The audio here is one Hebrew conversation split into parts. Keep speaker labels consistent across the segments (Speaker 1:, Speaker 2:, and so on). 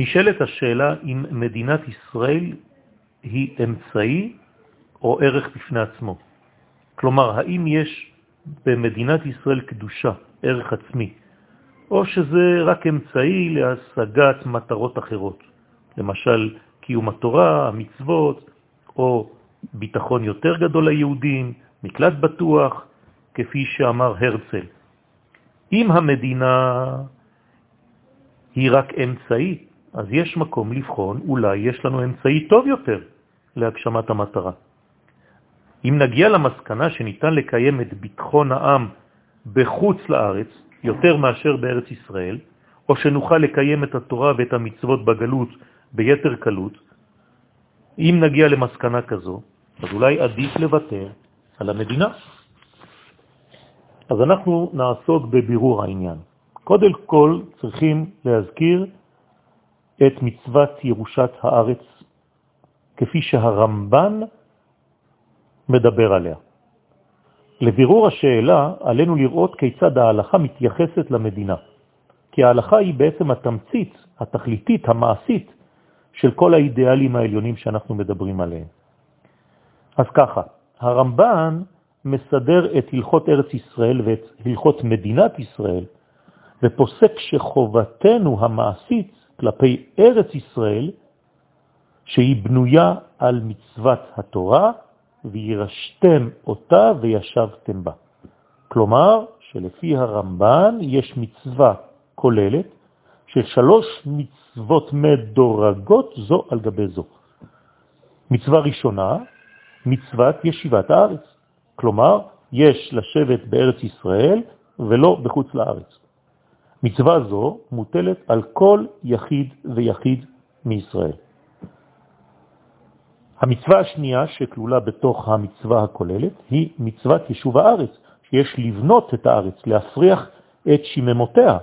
Speaker 1: נשאלת השאלה אם מדינת ישראל היא אמצעי או ערך בפני עצמו. כלומר, האם יש במדינת ישראל קדושה, ערך עצמי, או שזה רק אמצעי להשגת מטרות אחרות, למשל קיום התורה, המצוות, או ביטחון יותר גדול ליהודים, מקלט בטוח, כפי שאמר הרצל. אם המדינה היא רק אמצעי, אז יש מקום לבחון, אולי יש לנו אמצעי טוב יותר להגשמת המטרה. אם נגיע למסקנה שניתן לקיים את ביטחון העם בחוץ לארץ, יותר מאשר בארץ ישראל, או שנוכל לקיים את התורה ואת המצוות בגלות ביתר קלות, אם נגיע למסקנה כזו, אז אולי עדיף לוותר על המדינה. אז אנחנו נעסוק בבירור העניין. קודם כל צריכים להזכיר את מצוות ירושת הארץ כפי שהרמב"ן מדבר עליה. לבירור השאלה עלינו לראות כיצד ההלכה מתייחסת למדינה, כי ההלכה היא בעצם התמצית, התכליתית, המעשית, של כל האידיאלים העליונים שאנחנו מדברים עליהם. אז ככה, הרמב"ן מסדר את הלכות ארץ ישראל ואת הלכות מדינת ישראל, ופוסק שחובתנו המעשית כלפי ארץ ישראל, שהיא בנויה על מצוות התורה, וירשתם אותה וישבתם בה. כלומר, שלפי הרמב"ן יש מצווה כוללת של שלוש מצוות מדורגות זו על גבי זו. מצווה ראשונה, מצוות ישיבת הארץ. כלומר, יש לשבת בארץ ישראל ולא בחוץ לארץ. מצווה זו מוטלת על כל יחיד ויחיד מישראל. המצווה השנייה שכלולה בתוך המצווה הכוללת היא מצוות יישוב הארץ, שיש לבנות את הארץ, להפריח את שיממותיה,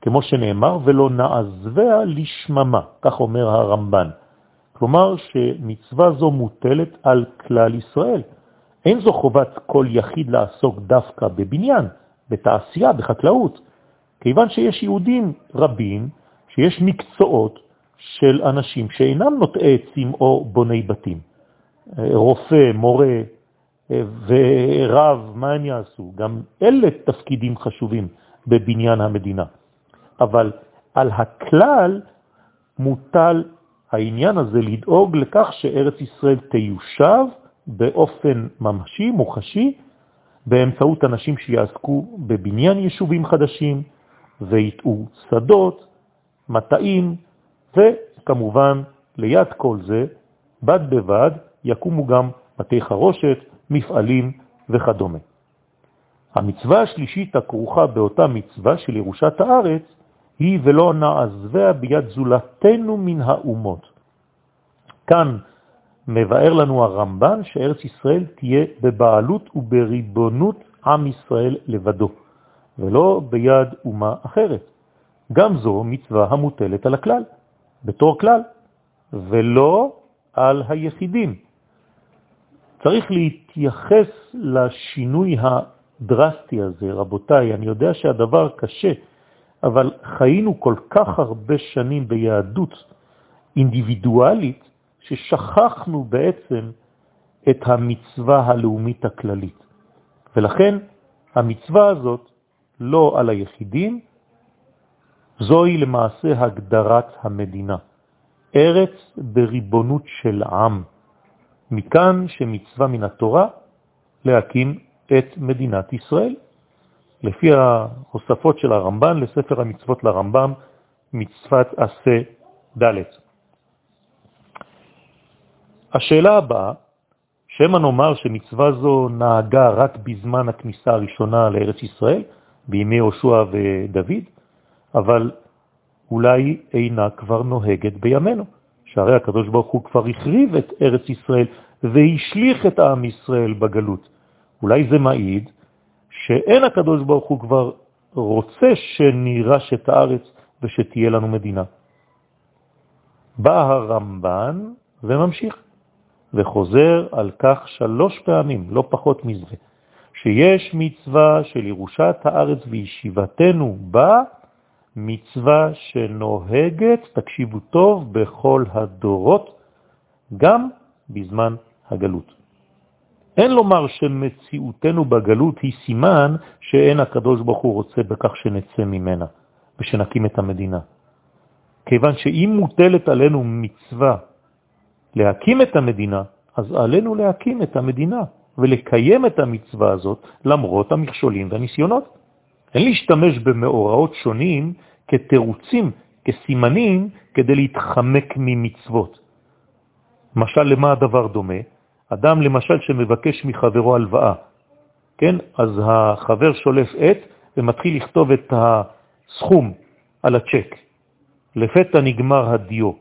Speaker 1: כמו שנאמר, ולא נעזביה לשממה, כך אומר הרמב"ן. כלומר שמצווה זו מוטלת על כלל ישראל. אין זו חובת כל יחיד לעסוק דווקא בבניין, בתעשייה, בחקלאות, כיוון שיש יהודים רבים, שיש מקצועות של אנשים שאינם נוטעי עצים או בוני בתים. רופא, מורה ורב, מה הם יעשו? גם אלה תפקידים חשובים בבניין המדינה. אבל על הכלל מוטל העניין הזה לדאוג לכך שארץ ישראל תיושב באופן ממשי, מוחשי, באמצעות אנשים שיעסקו בבניין יישובים חדשים ויתאו שדות, מטעים, וכמובן ליד כל זה, בד בבד, יקומו גם בתי חרושת, מפעלים וכדומה. המצווה השלישית הכרוכה באותה מצווה של ירושת הארץ היא ולא נעזביה ביד זולתנו מן האומות. כאן מבאר לנו הרמב"ן שארץ ישראל תהיה בבעלות ובריבונות עם ישראל לבדו, ולא ביד אומה אחרת. גם זו מצווה המוטלת על הכלל, בתור כלל, ולא על היחידים. צריך להתייחס לשינוי הדרסטי הזה, רבותיי, אני יודע שהדבר קשה, אבל חיינו כל כך הרבה שנים ביהדות אינדיבידואלית, ששכחנו בעצם את המצווה הלאומית הכללית. ולכן המצווה הזאת לא על היחידים, זוהי למעשה הגדרת המדינה. ארץ בריבונות של עם. מכאן שמצווה מן התורה להקים את מדינת ישראל. לפי ההוספות של הרמב"ן לספר המצוות לרמב"ם, מצוות עשה ד'. השאלה הבאה, שמא נאמר שמצווה זו נהגה רק בזמן הכניסה הראשונה לארץ ישראל, בימי יהושע ודוד, אבל אולי אינה כבר נוהגת בימינו, שהרי הקדוש ברוך הוא כבר החריב את ארץ ישראל והשליך את העם ישראל בגלות. אולי זה מעיד שאין הקדוש ברוך הוא כבר רוצה שנירש את הארץ ושתהיה לנו מדינה. בא הרמב"ן וממשיך, וחוזר על כך שלוש פעמים, לא פחות מזה, שיש מצווה של ירושת הארץ וישיבתנו בה מצווה שנוהגת, תקשיבו טוב, בכל הדורות, גם בזמן הגלות. אין לומר שמציאותנו בגלות היא סימן שאין הקדוש ברוך הוא רוצה בכך שנצא ממנה ושנקים את המדינה. כיוון שאם מוטלת עלינו מצווה להקים את המדינה, אז עלינו להקים את המדינה ולקיים את המצווה הזאת למרות המכשולים והניסיונות. אין להשתמש במאורעות שונים כתירוצים, כסימנים, כדי להתחמק ממצוות. משל למה הדבר דומה? אדם למשל שמבקש מחברו הלוואה, כן? אז החבר שולף עט ומתחיל לכתוב את הסכום על הצ'ק. לפתע נגמר הדיו.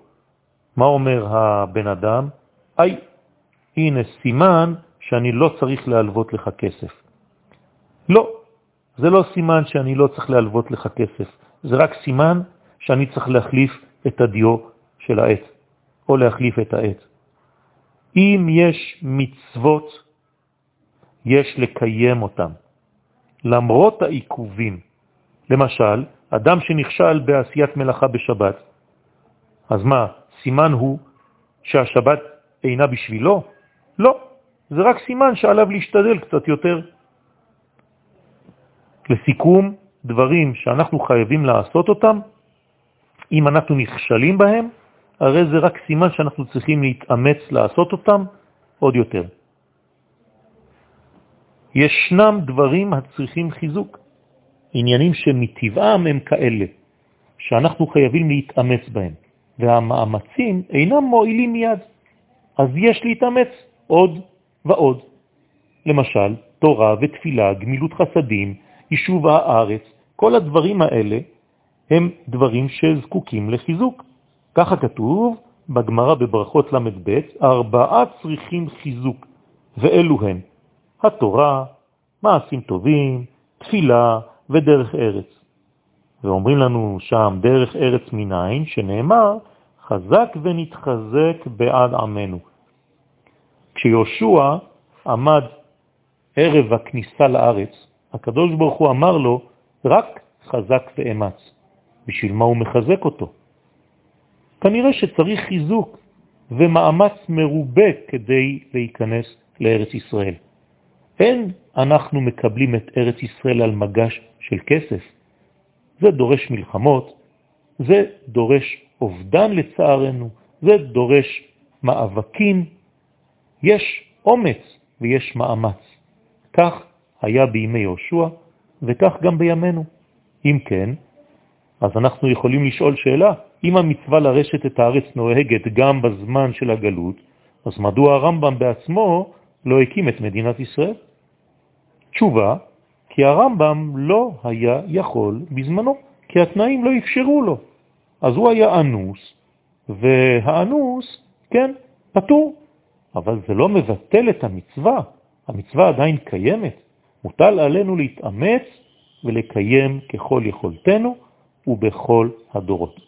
Speaker 1: מה אומר הבן אדם? היי, הנה סימן שאני לא צריך להלוות לך כסף. לא, זה לא סימן שאני לא צריך להלוות לך כסף, זה רק סימן שאני צריך להחליף את הדיו של העט, או להחליף את העט. אם יש מצוות, יש לקיים אותם, למרות העיכובים. למשל, אדם שנכשל בעשיית מלאכה בשבת, אז מה, סימן הוא שהשבת אינה בשבילו? לא, זה רק סימן שעליו להשתדל קצת יותר. לסיכום, דברים שאנחנו חייבים לעשות אותם, אם אנחנו נכשלים בהם, הרי זה רק סימן שאנחנו צריכים להתאמץ לעשות אותם עוד יותר. ישנם דברים הצריכים חיזוק, עניינים שמטבעם הם כאלה, שאנחנו חייבים להתאמץ בהם, והמאמצים אינם מועילים מיד, אז יש להתאמץ עוד ועוד. למשל, תורה ותפילה, גמילות חסדים, יישוב הארץ, כל הדברים האלה הם דברים שזקוקים לחיזוק. ככה כתוב בגמרא בברכות ל"ב, ארבעה צריכים חיזוק, ואלו הם התורה, מעשים טובים, תפילה ודרך ארץ. ואומרים לנו שם דרך ארץ מניין, שנאמר, חזק ונתחזק בעד עמנו. כשיהושע עמד ערב הכניסה לארץ, הקדוש ברוך הוא אמר לו, רק חזק ואמץ. בשביל מה הוא מחזק אותו? כנראה שצריך חיזוק ומאמץ מרובה כדי להיכנס לארץ ישראל. אין אנחנו מקבלים את ארץ ישראל על מגש של כסף. זה דורש מלחמות, זה דורש אובדן לצערנו, זה דורש מאבקים. יש אומץ ויש מאמץ. כך היה בימי יהושע וכך גם בימינו. אם כן, אז אנחנו יכולים לשאול שאלה, אם המצווה לרשת את הארץ נוהגת גם בזמן של הגלות, אז מדוע הרמב"ם בעצמו לא הקים את מדינת ישראל? תשובה, כי הרמב"ם לא היה יכול בזמנו, כי התנאים לא אפשרו לו. אז הוא היה אנוס, והאנוס, כן, פטור. אבל זה לא מבטל את המצווה, המצווה עדיין קיימת. מוטל עלינו להתאמץ ולקיים ככל יכולתנו ובכל הדורות.